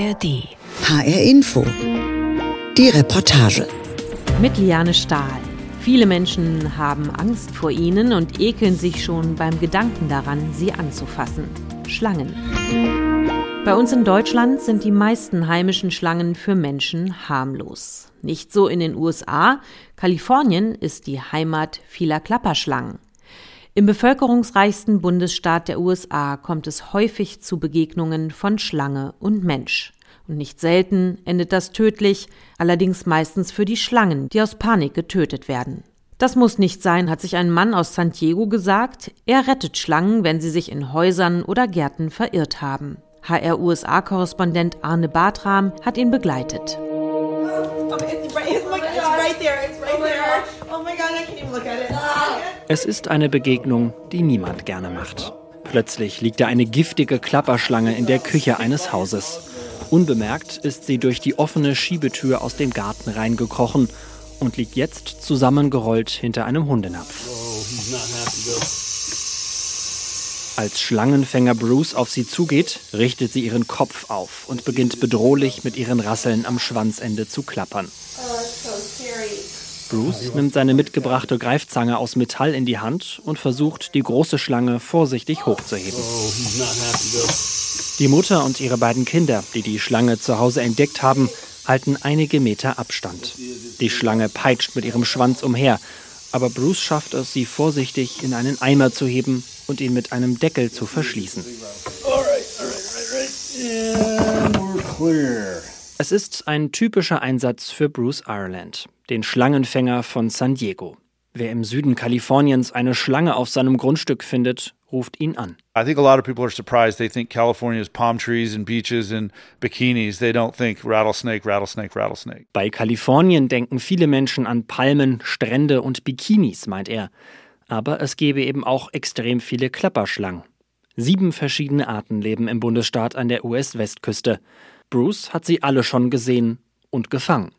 ARD. HR Info. Die Reportage. Mit Liane Stahl. Viele Menschen haben Angst vor ihnen und ekeln sich schon beim Gedanken daran, sie anzufassen. Schlangen. Bei uns in Deutschland sind die meisten heimischen Schlangen für Menschen harmlos. Nicht so in den USA. Kalifornien ist die Heimat vieler Klapperschlangen. Im bevölkerungsreichsten Bundesstaat der USA kommt es häufig zu Begegnungen von Schlange und Mensch. Und nicht selten endet das tödlich, allerdings meistens für die Schlangen, die aus Panik getötet werden. Das muss nicht sein, hat sich ein Mann aus San Diego gesagt. Er rettet Schlangen, wenn sie sich in Häusern oder Gärten verirrt haben. HR-USA-Korrespondent Arne Bartram hat ihn begleitet. Es ist eine Begegnung, die niemand gerne macht. Plötzlich liegt da eine giftige Klapperschlange in der Küche eines Hauses. Unbemerkt ist sie durch die offene Schiebetür aus dem Garten reingekrochen und liegt jetzt zusammengerollt hinter einem Hundenapf. Als Schlangenfänger Bruce auf sie zugeht, richtet sie ihren Kopf auf und beginnt bedrohlich mit ihren Rasseln am Schwanzende zu klappern. Bruce nimmt seine mitgebrachte Greifzange aus Metall in die Hand und versucht, die große Schlange vorsichtig hochzuheben. Die Mutter und ihre beiden Kinder, die die Schlange zu Hause entdeckt haben, halten einige Meter Abstand. Die Schlange peitscht mit ihrem Schwanz umher, aber Bruce schafft es, sie vorsichtig in einen Eimer zu heben und ihn mit einem Deckel zu verschließen. Es ist ein typischer Einsatz für Bruce Ireland, den Schlangenfänger von San Diego. Wer im Süden Kaliforniens eine Schlange auf seinem Grundstück findet, ruft ihn an. I think a lot of people are surprised. They think California is palm trees and beaches and bikinis. They don't think rattlesnake, rattlesnake, rattlesnake. Bei Kalifornien denken viele Menschen an Palmen, Strände und Bikinis, meint er. Aber es gebe eben auch extrem viele Klapperschlangen. Sieben verschiedene Arten leben im Bundesstaat an der US-Westküste. Bruce hat sie alle schon gesehen und gefangen.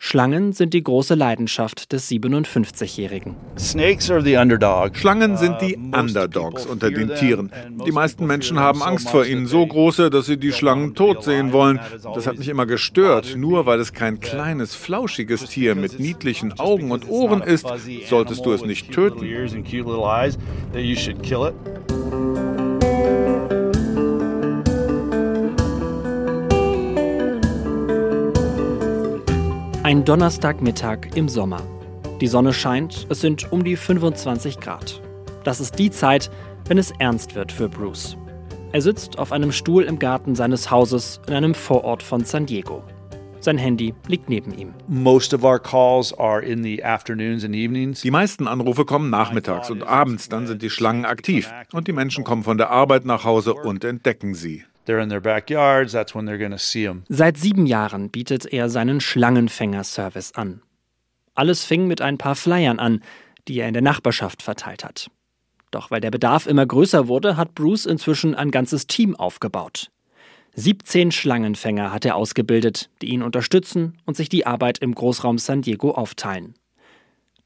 Schlangen sind die große Leidenschaft des 57-Jährigen. Schlangen sind die Underdogs unter den Tieren. Die meisten Menschen haben Angst vor ihnen, so große, dass sie die Schlangen tot sehen wollen. Das hat mich immer gestört. Nur weil es kein kleines, flauschiges Tier mit niedlichen Augen und Ohren ist, solltest du es nicht töten. Ein Donnerstagmittag im Sommer. Die Sonne scheint, es sind um die 25 Grad. Das ist die Zeit, wenn es ernst wird für Bruce. Er sitzt auf einem Stuhl im Garten seines Hauses in einem Vorort von San Diego. Sein Handy liegt neben ihm. Die meisten Anrufe kommen nachmittags und abends, dann sind die Schlangen aktiv und die Menschen kommen von der Arbeit nach Hause und entdecken sie. Seit sieben Jahren bietet er seinen Schlangenfänger-Service an. Alles fing mit ein paar Flyern an, die er in der Nachbarschaft verteilt hat. Doch weil der Bedarf immer größer wurde, hat Bruce inzwischen ein ganzes Team aufgebaut. 17 Schlangenfänger hat er ausgebildet, die ihn unterstützen und sich die Arbeit im Großraum San Diego aufteilen.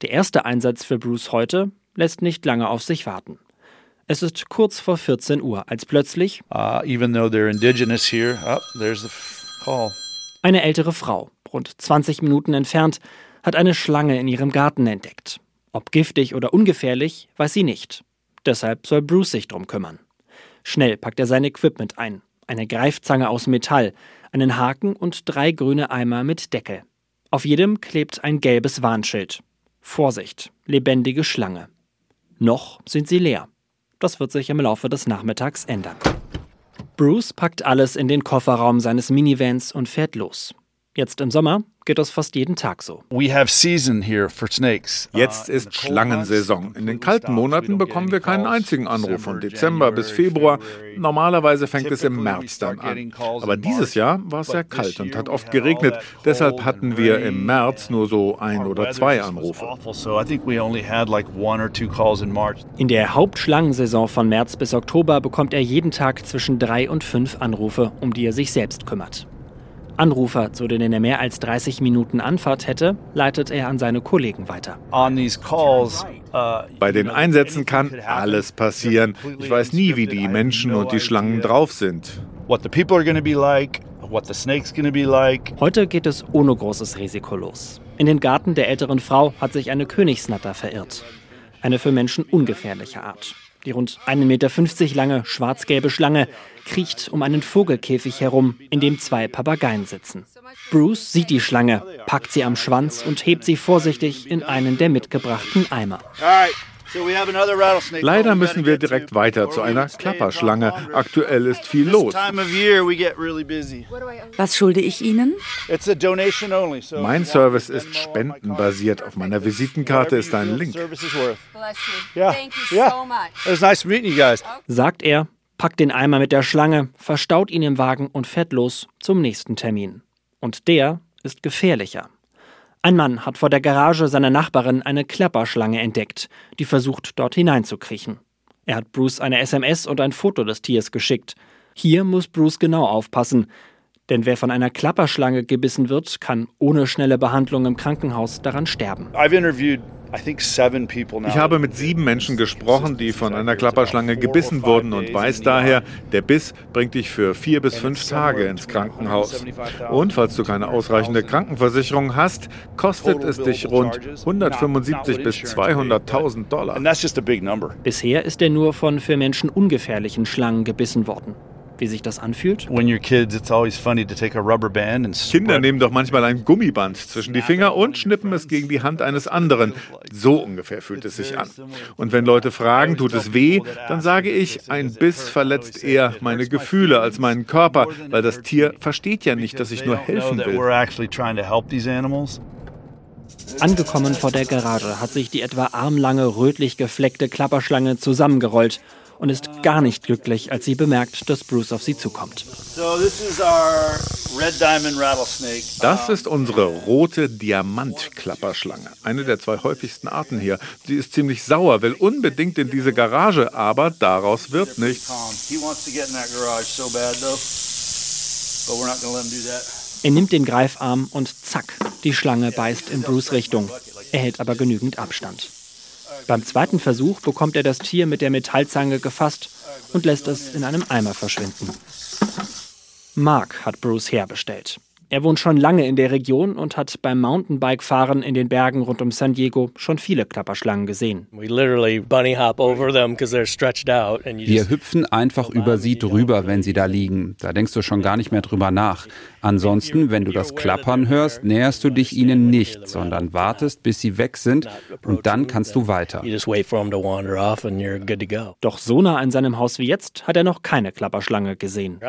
Der erste Einsatz für Bruce heute lässt nicht lange auf sich warten. Es ist kurz vor 14 Uhr, als plötzlich uh, here, oh, eine ältere Frau, rund 20 Minuten entfernt, hat eine Schlange in ihrem Garten entdeckt. Ob giftig oder ungefährlich, weiß sie nicht. Deshalb soll Bruce sich drum kümmern. Schnell packt er sein Equipment ein. Eine Greifzange aus Metall, einen Haken und drei grüne Eimer mit Deckel. Auf jedem klebt ein gelbes Warnschild. Vorsicht, lebendige Schlange. Noch sind sie leer. Das wird sich im Laufe des Nachmittags ändern. Bruce packt alles in den Kofferraum seines Minivans und fährt los. Jetzt im Sommer geht das fast jeden Tag so. Jetzt ist Schlangensaison. In den kalten Monaten bekommen wir keinen einzigen Anruf von Dezember bis Februar. Normalerweise fängt es im März dann an. Aber dieses Jahr war es sehr kalt und hat oft geregnet. Deshalb hatten wir im März nur so ein oder zwei Anrufe. In der Hauptschlangensaison von März bis Oktober bekommt er jeden Tag zwischen drei und fünf Anrufe, um die er sich selbst kümmert. Anrufer, zu denen er mehr als 30 Minuten Anfahrt hätte, leitet er an seine Kollegen weiter. Uh, Bei den Einsätzen kann alles passieren. Ich weiß nie, wie die Menschen und die Schlangen drauf sind. Heute geht es ohne großes Risiko los. In den Garten der älteren Frau hat sich eine Königsnatter verirrt. Eine für Menschen ungefährliche Art. Die rund 1,50 Meter lange schwarz-gelbe Schlange kriecht um einen Vogelkäfig herum, in dem zwei Papageien sitzen. Bruce sieht die Schlange, packt sie am Schwanz und hebt sie vorsichtig in einen der mitgebrachten Eimer. Leider müssen wir direkt weiter zu einer Klapperschlange. Aktuell ist viel los. Was schulde ich Ihnen? Mein Service ist spendenbasiert. Auf meiner Visitenkarte ist ein Link. Sagt er, packt den Eimer mit der Schlange, verstaut ihn im Wagen und fährt los zum nächsten Termin. Und der ist gefährlicher. Ein Mann hat vor der Garage seiner Nachbarin eine Klapperschlange entdeckt, die versucht, dort hineinzukriechen. Er hat Bruce eine SMS und ein Foto des Tiers geschickt. Hier muss Bruce genau aufpassen, denn wer von einer Klapperschlange gebissen wird, kann ohne schnelle Behandlung im Krankenhaus daran sterben. Ich habe mit sieben Menschen gesprochen, die von einer Klapperschlange gebissen wurden und weiß daher, der Biss bringt dich für vier bis fünf Tage ins Krankenhaus. Und falls du keine ausreichende Krankenversicherung hast, kostet es dich rund 175 bis 200.000 Dollar. Bisher ist er nur von für Menschen ungefährlichen Schlangen gebissen worden wie sich das anfühlt? Kinder nehmen doch manchmal ein Gummiband zwischen die Finger und schnippen es gegen die Hand eines anderen. So ungefähr fühlt es sich an. Und wenn Leute fragen, tut es weh, dann sage ich, ein Biss verletzt eher meine Gefühle als meinen Körper, weil das Tier versteht ja nicht, dass ich nur helfen will. Angekommen vor der Garage hat sich die etwa armlange, rötlich gefleckte Klapperschlange zusammengerollt und ist gar nicht glücklich, als sie bemerkt, dass Bruce auf sie zukommt. Das ist unsere rote Diamantklapperschlange, eine der zwei häufigsten Arten hier. Sie ist ziemlich sauer, will unbedingt in diese Garage, aber daraus wird nichts. Er nimmt den Greifarm und zack, die Schlange beißt in Bruce Richtung. Er hält aber genügend Abstand. Beim zweiten Versuch bekommt er das Tier mit der Metallzange gefasst und lässt es in einem Eimer verschwinden. Mark hat Bruce herbestellt. Er wohnt schon lange in der Region und hat beim Mountainbike-Fahren in den Bergen rund um San Diego schon viele Klapperschlangen gesehen. Wir hüpfen einfach über sie drüber, wenn sie da liegen. Da denkst du schon gar nicht mehr drüber nach. Ansonsten, wenn du das Klappern hörst, näherst du dich ihnen nicht, sondern wartest, bis sie weg sind und dann kannst du weiter. Doch so nah an seinem Haus wie jetzt hat er noch keine Klapperschlange gesehen.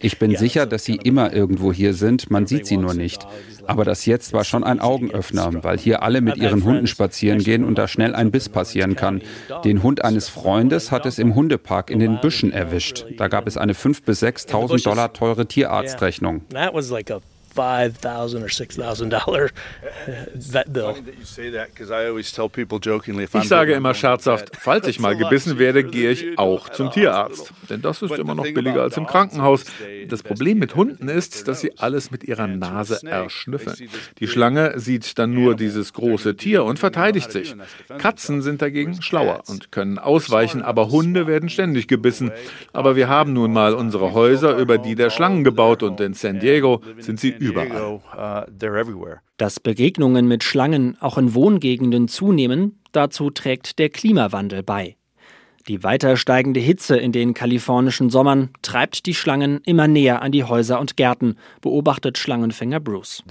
Ich bin sicher, dass sie immer irgendwo hier sind, man sieht sie nur nicht. Aber das jetzt war schon ein Augenöffner, weil hier alle mit ihren Hunden spazieren gehen und da schnell ein Biss passieren kann. Den Hund eines Freundes hat es im Hundepark in den Büschen erwischt. Da gab es eine 5.000 bis 6.000 Dollar teure Tierarztrechnung. 5000 or 6000 dollar vet bill. Ich sage immer scherzhaft, falls ich mal gebissen werde, gehe ich auch zum Tierarzt. Denn das ist immer noch billiger als im Krankenhaus. Das Problem mit Hunden ist, dass sie alles mit ihrer Nase erschnüffeln. Die Schlange sieht dann nur dieses große Tier und verteidigt sich. Katzen sind dagegen schlauer und können ausweichen, aber Hunde werden ständig gebissen. Aber wir haben nun mal unsere Häuser über die der Schlangen gebaut und in San Diego sind sie überall. Uh, Dass Begegnungen mit Schlangen auch in Wohngegenden zunehmen, dazu trägt der Klimawandel bei. Die weiter steigende Hitze in den kalifornischen Sommern treibt die Schlangen immer näher an die Häuser und Gärten, beobachtet Schlangenfänger Bruce.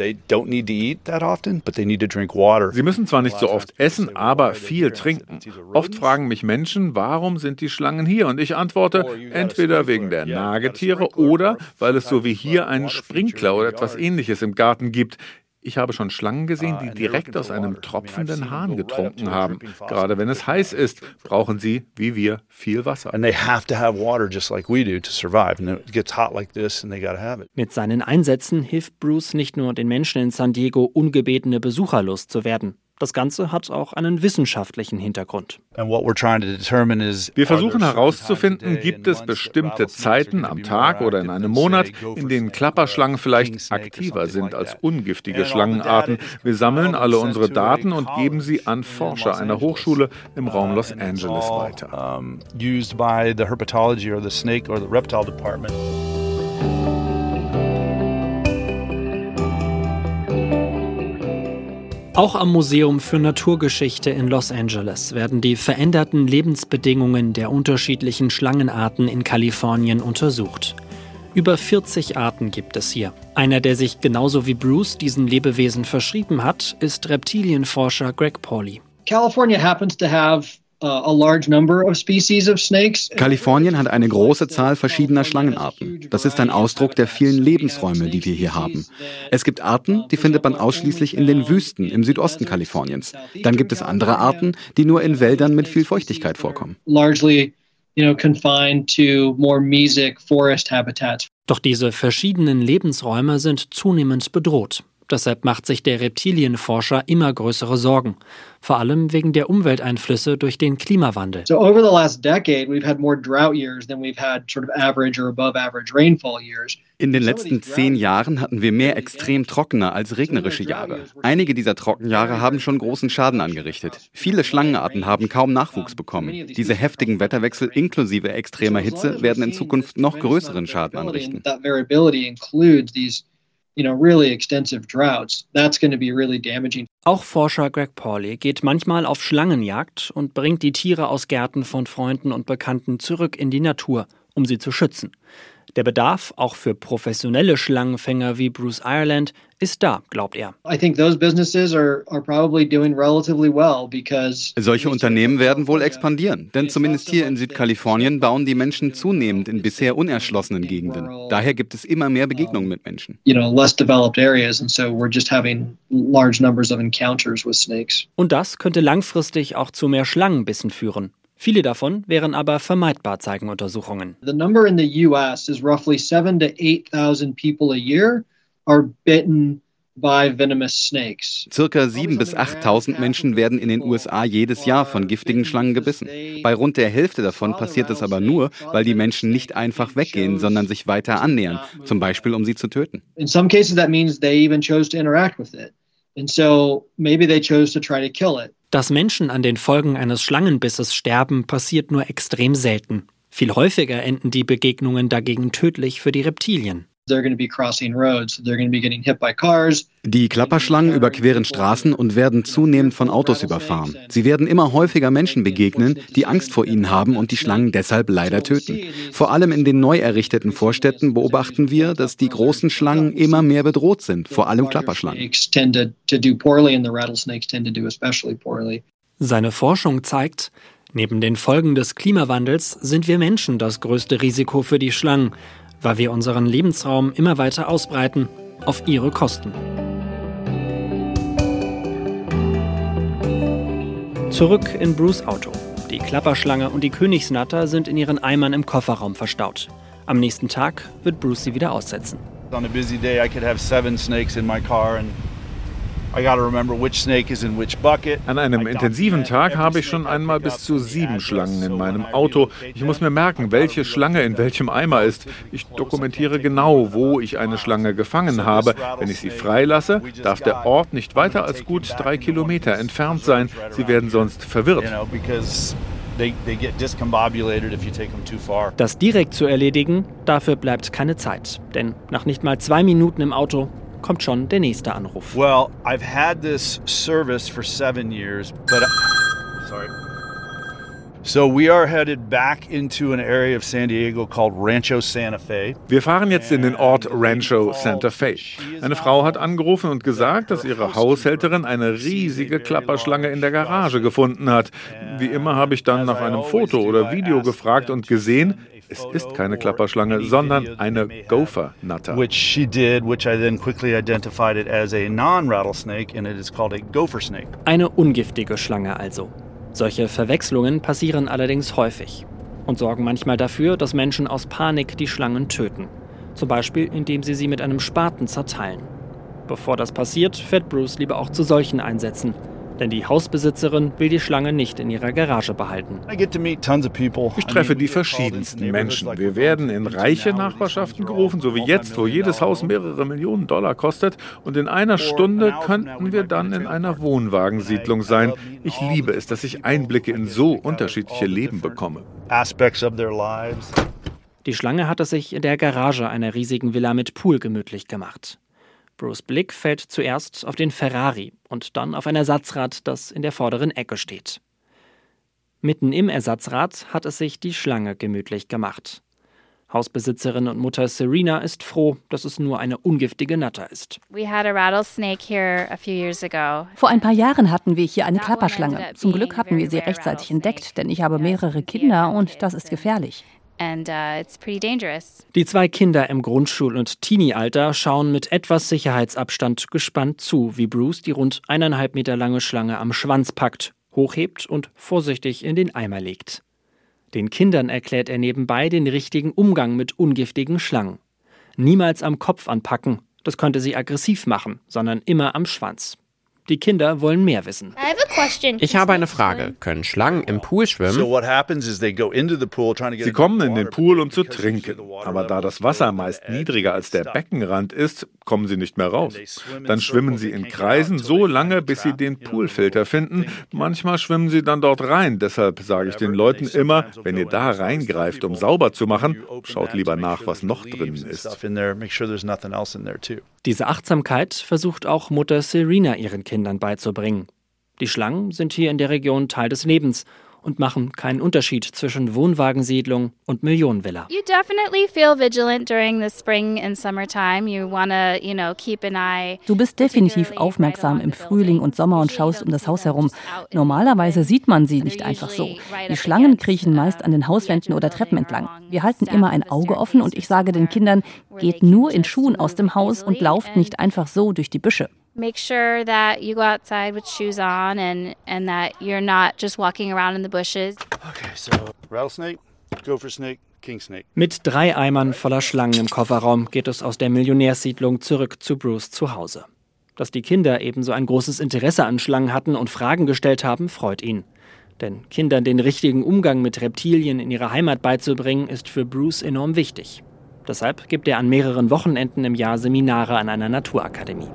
Sie müssen zwar nicht so oft essen, aber viel trinken. Oft fragen mich Menschen, warum sind die Schlangen hier? Und ich antworte, entweder wegen der Nagetiere oder weil es so wie hier einen Sprinkler oder etwas ähnliches im Garten gibt. Ich habe schon Schlangen gesehen, die direkt aus einem tropfenden Hahn getrunken haben. Gerade wenn es heiß ist, brauchen sie, wie wir, viel Wasser. Mit seinen Einsätzen hilft Bruce nicht nur den Menschen in San Diego ungebetene Besucher loszuwerden. Das Ganze hat auch einen wissenschaftlichen Hintergrund. Wir versuchen herauszufinden, gibt es bestimmte Zeiten am Tag oder in einem Monat, in denen Klapperschlangen vielleicht aktiver sind als ungiftige Schlangenarten. Wir sammeln alle unsere Daten und geben sie an Forscher einer Hochschule im Raum Los Angeles weiter. Auch am Museum für Naturgeschichte in Los Angeles werden die veränderten Lebensbedingungen der unterschiedlichen Schlangenarten in Kalifornien untersucht. Über 40 Arten gibt es hier. Einer, der sich genauso wie Bruce diesen Lebewesen verschrieben hat, ist Reptilienforscher Greg Pauly. California happens to have Kalifornien hat eine große Zahl verschiedener Schlangenarten. Das ist ein Ausdruck der vielen Lebensräume, die wir hier haben. Es gibt Arten, die findet man ausschließlich in den Wüsten im Südosten Kaliforniens. Dann gibt es andere Arten, die nur in Wäldern mit viel Feuchtigkeit vorkommen. Doch diese verschiedenen Lebensräume sind zunehmend bedroht. Deshalb macht sich der Reptilienforscher immer größere Sorgen, vor allem wegen der Umwelteinflüsse durch den Klimawandel. So over the last decade we've had more drought years than we've had sort of average or above average rainfall years. In den letzten zehn Jahren hatten wir mehr extrem trockene als regnerische Jahre. Einige dieser Trockenjahre haben schon großen Schaden angerichtet. Viele Schlangenarten haben kaum Nachwuchs bekommen. Diese heftigen Wetterwechsel inklusive extremer Hitze werden in Zukunft noch größeren Schaden anrichten you know, really extensive droughts, that's going to be really damaging. Auch Forscher Greg Pauly geht manchmal auf Schlangenjagd und bringt die Tiere aus Gärten von Freunden und Bekannten zurück in die Natur, um sie zu schützen. Der Bedarf, auch für professionelle Schlangenfänger wie Bruce Ireland, ist da, glaubt er. Solche Unternehmen werden wohl expandieren, denn zumindest hier in Südkalifornien bauen die Menschen zunehmend in bisher unerschlossenen Gegenden. Daher gibt es immer mehr Begegnungen mit Menschen. Und das könnte langfristig auch zu mehr Schlangenbissen führen. Viele davon wären aber vermeidbar, zeigen Untersuchungen. The number in the US is roughly 7 to 8,000 people a year are bitten Circa 7.000 bis 8.000 Menschen werden in den USA jedes Jahr von giftigen Schlangen gebissen. Bei rund der Hälfte davon passiert es aber nur, weil die Menschen nicht einfach weggehen, sondern sich weiter annähern, zum Beispiel um sie zu töten. In some cases that means they even chose to interact with it. And so maybe they chose to try to kill it. Dass Menschen an den Folgen eines Schlangenbisses sterben, passiert nur extrem selten. Viel häufiger enden die Begegnungen dagegen tödlich für die Reptilien. Die Klapperschlangen überqueren Straßen und werden zunehmend von Autos überfahren. Sie werden immer häufiger Menschen begegnen, die Angst vor ihnen haben und die Schlangen deshalb leider töten. Vor allem in den neu errichteten Vorstädten beobachten wir, dass die großen Schlangen immer mehr bedroht sind, vor allem Klapperschlangen. Seine Forschung zeigt, neben den Folgen des Klimawandels sind wir Menschen das größte Risiko für die Schlangen weil wir unseren Lebensraum immer weiter ausbreiten, auf ihre Kosten. Zurück in Bruce Auto. Die Klapperschlange und die Königsnatter sind in ihren Eimern im Kofferraum verstaut. Am nächsten Tag wird Bruce sie wieder aussetzen. On a busy day I could have seven snakes in my car and an einem intensiven Tag habe ich schon einmal bis zu sieben Schlangen in meinem Auto. Ich muss mir merken, welche Schlange in welchem Eimer ist. Ich dokumentiere genau, wo ich eine Schlange gefangen habe. Wenn ich sie freilasse, darf der Ort nicht weiter als gut drei Kilometer entfernt sein. Sie werden sonst verwirrt. Das direkt zu erledigen, dafür bleibt keine Zeit. Denn nach nicht mal zwei Minuten im Auto kommt schon der nächste Anruf. Well, I've had this service for seven years, but sorry. So we are headed back into an area of San Diego called Rancho Santa Fe. Wir fahren jetzt in den Ort Rancho Santa Fe. Eine Frau hat angerufen und gesagt, dass ihre Haushälterin eine riesige Klapperschlange in der Garage gefunden hat. Wie immer habe ich dann nach einem Foto oder Video gefragt und gesehen, es ist keine Klapperschlange, sondern eine Gopher-Natter. Which she did, which I then quickly identified it as a non-rattlesnake and it is called a gopher snake. Eine ungiftige Schlange also. Solche Verwechslungen passieren allerdings häufig und sorgen manchmal dafür, dass Menschen aus Panik die Schlangen töten. Zum Beispiel, indem sie sie mit einem Spaten zerteilen. Bevor das passiert, fährt Bruce lieber auch zu solchen Einsätzen. Denn die Hausbesitzerin will die Schlange nicht in ihrer Garage behalten. Ich treffe die verschiedensten Menschen. Wir werden in reiche Nachbarschaften gerufen, so wie jetzt, wo jedes Haus mehrere Millionen Dollar kostet. Und in einer Stunde könnten wir dann in einer Wohnwagensiedlung sein. Ich liebe es, dass ich Einblicke in so unterschiedliche Leben bekomme. Die Schlange hat es sich in der Garage einer riesigen Villa mit Pool gemütlich gemacht. Bruce Blick fällt zuerst auf den Ferrari und dann auf ein Ersatzrad, das in der vorderen Ecke steht. Mitten im Ersatzrad hat es sich die Schlange gemütlich gemacht. Hausbesitzerin und Mutter Serena ist froh, dass es nur eine ungiftige Natter ist. Vor ein paar Jahren hatten wir hier eine Klapperschlange. Zum Glück hatten wir sie rechtzeitig entdeckt, denn ich habe mehrere Kinder und das ist gefährlich. Uh, die zwei Kinder im Grundschul- und Teenie-Alter schauen mit etwas Sicherheitsabstand gespannt zu, wie Bruce die rund eineinhalb Meter lange Schlange am Schwanz packt, hochhebt und vorsichtig in den Eimer legt. Den Kindern erklärt er nebenbei den richtigen Umgang mit ungiftigen Schlangen. Niemals am Kopf anpacken, das könnte sie aggressiv machen, sondern immer am Schwanz. Die Kinder wollen mehr wissen. Ich habe eine Frage. Können Schlangen im Pool schwimmen? Sie kommen in den Pool, um zu trinken. Aber da das Wasser meist niedriger als der Beckenrand ist, kommen sie nicht mehr raus. Dann schwimmen sie in Kreisen so lange, bis sie den Poolfilter finden. Manchmal schwimmen sie dann dort rein. Deshalb sage ich den Leuten immer, wenn ihr da reingreift, um sauber zu machen, schaut lieber nach, was noch drin ist. Diese Achtsamkeit versucht auch Mutter Serena ihren Kindern beizubringen. Die Schlangen sind hier in der Region Teil des Lebens und machen keinen Unterschied zwischen Wohnwagensiedlung und Millionenvilla. Du bist definitiv aufmerksam im Frühling und Sommer und schaust um das Haus herum. Normalerweise sieht man sie nicht einfach so. Die Schlangen kriechen meist an den Hauswänden oder Treppen entlang. Wir halten immer ein Auge offen und ich sage den Kindern, geht nur in Schuhen aus dem Haus und lauft nicht einfach so durch die Büsche make sure that you go outside with shoes on and and that you're not just walking around in the bushes. Okay, so rattlesnake, gopher snake, king snake. Mit drei Eimern voller Schlangen im Kofferraum geht es aus der Millionärssiedlung zurück zu Bruce zu Hause. Dass die Kinder ebenso ein großes Interesse an Schlangen hatten und Fragen gestellt haben, freut ihn. Denn Kindern den richtigen Umgang mit Reptilien in ihrer Heimat beizubringen, ist für Bruce enorm wichtig. Deshalb gibt er an mehreren Wochenenden im Jahr Seminare an einer Naturakademie.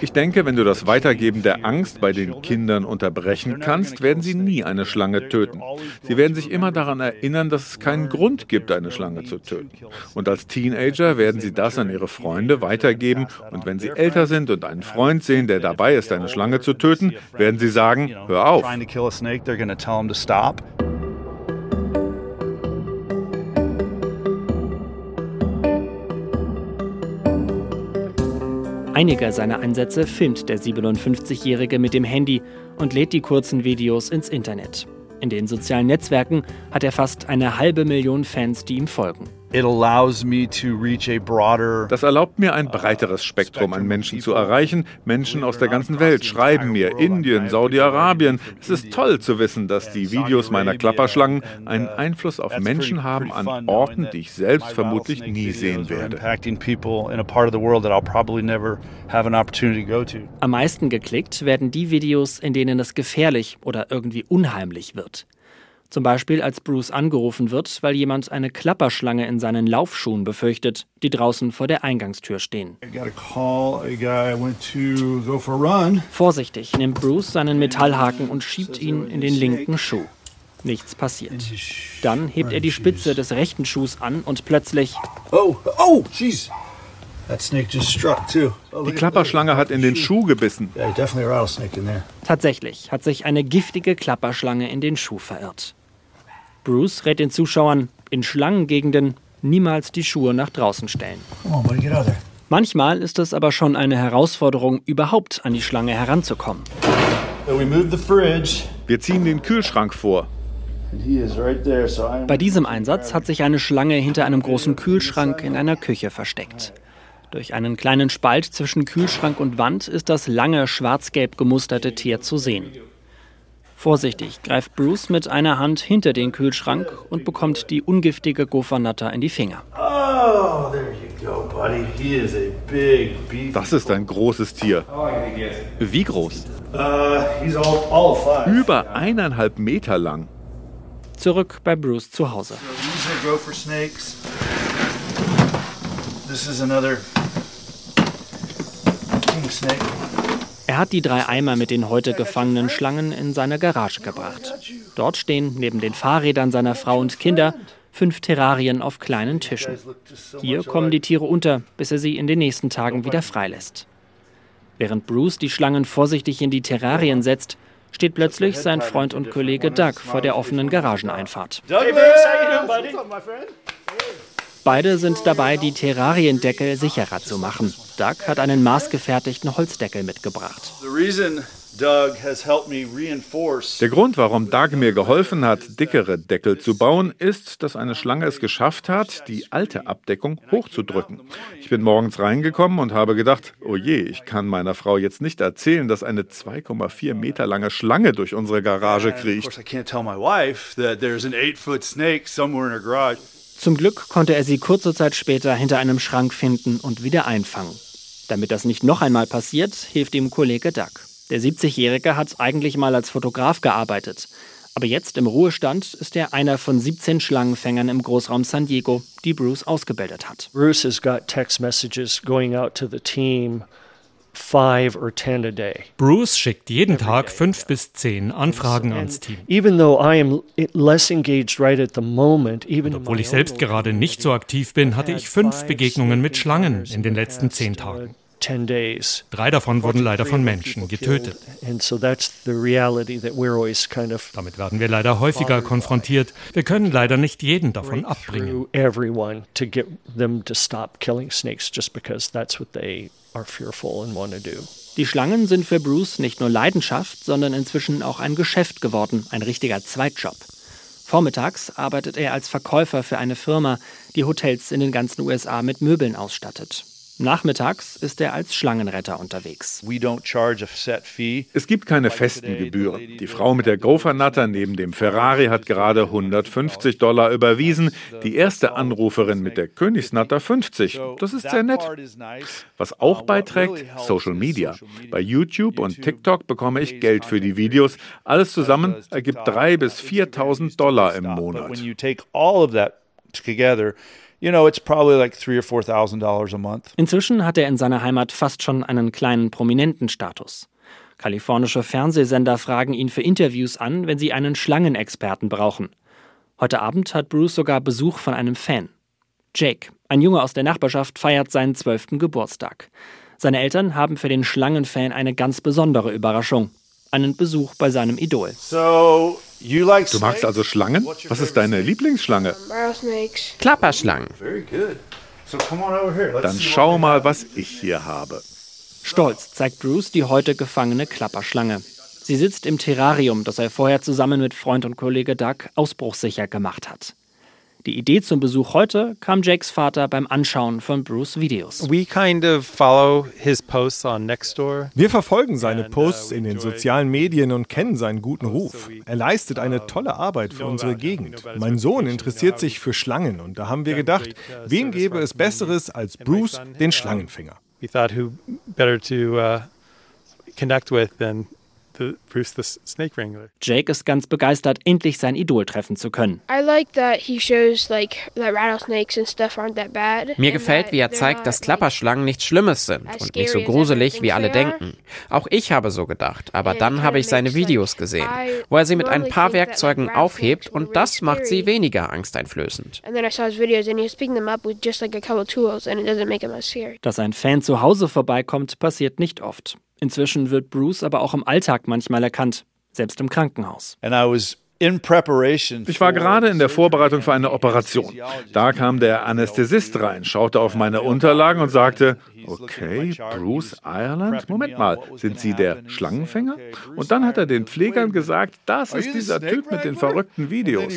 Ich denke, wenn du das Weitergeben der Angst bei den Kindern unterbrechen kannst, werden sie nie eine Schlange töten. Sie werden sich immer daran erinnern, dass es keinen Grund gibt, eine Schlange zu töten. Und als Teenager werden sie das an ihre Freunde weitergeben. Und wenn sie älter sind und einen Freund sehen, der dabei ist, eine Schlange zu töten, werden sie sagen, hör auf. Einige seiner Einsätze filmt der 57-Jährige mit dem Handy und lädt die kurzen Videos ins Internet. In den sozialen Netzwerken hat er fast eine halbe Million Fans, die ihm folgen. Das erlaubt mir ein breiteres Spektrum an Menschen zu erreichen. Menschen aus der ganzen Welt schreiben mir, Indien, Saudi-Arabien. Es ist toll zu wissen, dass die Videos meiner Klapperschlangen einen Einfluss auf Menschen haben an Orten, die ich selbst vermutlich nie sehen werde. Am meisten geklickt werden die Videos, in denen es gefährlich oder irgendwie unheimlich wird. Zum Beispiel als Bruce angerufen wird, weil jemand eine Klapperschlange in seinen Laufschuhen befürchtet, die draußen vor der Eingangstür stehen. Vorsichtig nimmt Bruce seinen Metallhaken und schiebt ihn in den linken Schuh. Nichts passiert. Dann hebt er die Spitze des rechten Schuhs an und plötzlich. Oh, oh, jeez. Die Klapperschlange hat in den Schuh gebissen. Tatsächlich hat sich eine giftige Klapperschlange in den Schuh verirrt. Bruce rät den Zuschauern, in Schlangengegenden niemals die Schuhe nach draußen stellen. Manchmal ist es aber schon eine Herausforderung, überhaupt an die Schlange heranzukommen. Wir ziehen den Kühlschrank vor. Bei diesem Einsatz hat sich eine Schlange hinter einem großen Kühlschrank in einer Küche versteckt. Durch einen kleinen Spalt zwischen Kühlschrank und Wand ist das lange schwarz-gelb gemusterte Tier zu sehen. Vorsichtig greift Bruce mit einer Hand hinter den Kühlschrank und bekommt die ungiftige Gofernatter in die Finger. Das ist ein großes Tier. Wie groß? Uh, Über eineinhalb Meter lang. Zurück bei Bruce zu Hause. Er hat die drei Eimer mit den heute gefangenen Schlangen in seine Garage gebracht. Dort stehen neben den Fahrrädern seiner Frau und Kinder fünf Terrarien auf kleinen Tischen. Hier kommen die Tiere unter, bis er sie in den nächsten Tagen wieder freilässt. Während Bruce die Schlangen vorsichtig in die Terrarien setzt, steht plötzlich sein Freund und Kollege Doug vor der offenen Garageneinfahrt. Beide sind dabei, die Terrariendeckel sicherer zu machen. Doug hat einen maßgefertigten Holzdeckel mitgebracht. Der Grund, warum Doug mir geholfen hat, dickere Deckel zu bauen, ist, dass eine Schlange es geschafft hat, die alte Abdeckung hochzudrücken. Ich bin morgens reingekommen und habe gedacht, oh je, ich kann meiner Frau jetzt nicht erzählen, dass eine 2,4 Meter lange Schlange durch unsere Garage kriecht. Zum Glück konnte er sie kurze Zeit später hinter einem Schrank finden und wieder einfangen. Damit das nicht noch einmal passiert, hilft ihm Kollege Doug. Der 70-Jährige hat eigentlich mal als Fotograf gearbeitet. Aber jetzt im Ruhestand ist er einer von 17 Schlangenfängern im Großraum San Diego, die Bruce ausgebildet hat. Bruce has got text messages going out to the team. Bruce schickt jeden Tag fünf bis zehn Anfragen ans Team. Even obwohl ich selbst gerade nicht so aktiv bin, hatte ich fünf Begegnungen mit Schlangen in den letzten zehn Tagen. Drei davon wurden leider von Menschen getötet. Damit werden wir leider häufiger konfrontiert. Wir können leider nicht jeden davon abbringen. Die Schlangen sind für Bruce nicht nur Leidenschaft, sondern inzwischen auch ein Geschäft geworden, ein richtiger Zweitjob. Vormittags arbeitet er als Verkäufer für eine Firma, die Hotels in den ganzen USA mit Möbeln ausstattet. Nachmittags ist er als Schlangenretter unterwegs. Es gibt keine festen Gebühren. Die Frau mit der Gophernatter neben dem Ferrari hat gerade 150 Dollar überwiesen, die erste Anruferin mit der Königsnatter 50. Das ist sehr nett. Was auch beiträgt, Social Media. Bei YouTube und TikTok bekomme ich Geld für die Videos. Alles zusammen ergibt 3.000 bis 4.000 Dollar im Monat. You know, it's probably like three or four thousand dollars a month. Inzwischen hat er in seiner Heimat fast schon einen kleinen prominenten Status. Kalifornische Fernsehsender fragen ihn für Interviews an, wenn sie einen Schlangenexperten brauchen. Heute Abend hat Bruce sogar Besuch von einem Fan. Jake, ein Junge aus der Nachbarschaft, feiert seinen zwölften Geburtstag. Seine Eltern haben für den Schlangenfan eine ganz besondere Überraschung. Einen Besuch bei seinem Idol. So, Du magst also Schlangen? Was ist deine Lieblingsschlange? Klapperschlangen. Dann schau mal, was ich hier habe. Stolz zeigt Bruce die heute gefangene Klapperschlange. Sie sitzt im Terrarium, das er vorher zusammen mit Freund und Kollege Doug ausbruchssicher gemacht hat. Die Idee zum Besuch heute kam Jakes Vater beim Anschauen von Bruce Videos. Wir verfolgen seine uh, Posts in den sozialen Medien und kennen seinen guten Ruf. Er leistet eine tolle Arbeit für unsere Gegend. Mein Sohn interessiert sich für Schlangen und da haben wir gedacht, uh, wem gäbe es Besseres als Bruce, den Schlangenfänger? We thought who better to uh, connect with than the Bruce the Snake Wrangler. Jake ist ganz begeistert, endlich sein Idol treffen zu können. Mir gefällt, wie er zeigt, dass Klapperschlangen nichts Schlimmes sind und nicht so gruselig, wie alle denken. Auch ich habe so gedacht, aber dann habe ich seine Videos gesehen, wo er sie mit ein paar Werkzeugen aufhebt und das macht sie weniger angsteinflößend. Dass ein Fan zu Hause vorbeikommt, passiert nicht oft. Inzwischen wird Bruce aber auch im Alltag manchmal erkannt, selbst im Krankenhaus. Ich war gerade in der Vorbereitung für eine Operation. Da kam der Anästhesist rein, schaute auf meine Unterlagen und sagte, okay, Bruce Ireland, Moment mal, sind Sie der Schlangenfänger? Und dann hat er den Pflegern gesagt, das ist dieser Typ mit den verrückten Videos.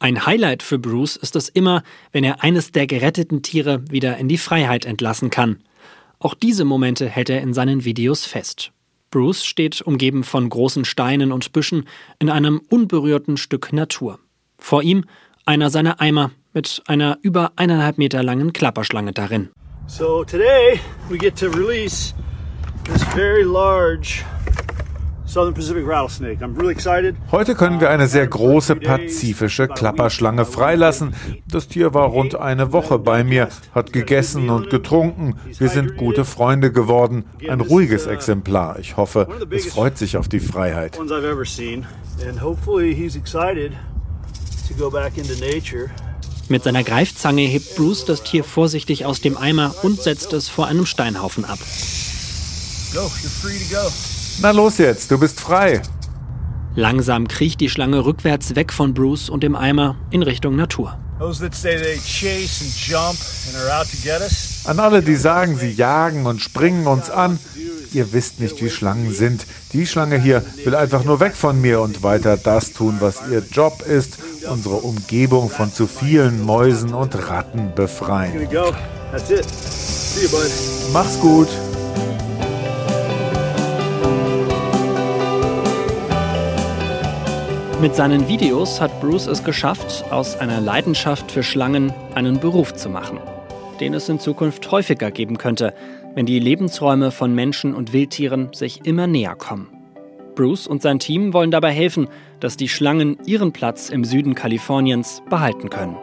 Ein Highlight für Bruce ist es immer, wenn er eines der geretteten Tiere wieder in die Freiheit entlassen kann. Auch diese Momente hält er in seinen Videos fest. Bruce steht umgeben von großen Steinen und Büschen in einem unberührten Stück Natur. Vor ihm einer seiner Eimer mit einer über eineinhalb Meter langen Klapperschlange darin. So today we get to release this very large Heute können wir eine sehr große pazifische Klapperschlange freilassen. Das Tier war rund eine Woche bei mir, hat gegessen und getrunken. Wir sind gute Freunde geworden. Ein ruhiges Exemplar. Ich hoffe, es freut sich auf die Freiheit. Mit seiner Greifzange hebt Bruce das Tier vorsichtig aus dem Eimer und setzt es vor einem Steinhaufen ab. Go, you're free to go. Na los jetzt, du bist frei. Langsam kriecht die Schlange rückwärts weg von Bruce und dem Eimer in Richtung Natur. An alle, die sagen, sie jagen und springen uns an, ihr wisst nicht, wie Schlangen sind. Die Schlange hier will einfach nur weg von mir und weiter das tun, was ihr Job ist, unsere Umgebung von zu vielen Mäusen und Ratten befreien. Mach's gut. Mit seinen Videos hat Bruce es geschafft, aus einer Leidenschaft für Schlangen einen Beruf zu machen, den es in Zukunft häufiger geben könnte, wenn die Lebensräume von Menschen und Wildtieren sich immer näher kommen. Bruce und sein Team wollen dabei helfen, dass die Schlangen ihren Platz im Süden Kaliforniens behalten können.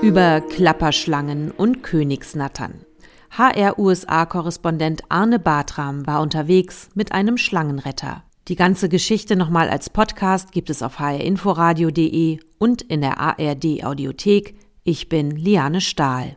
Über Klapperschlangen und Königsnattern. HR-USA-Korrespondent Arne Bartram war unterwegs mit einem Schlangenretter. Die ganze Geschichte nochmal als Podcast gibt es auf hrinforadio.de und in der ARD Audiothek. Ich bin Liane Stahl.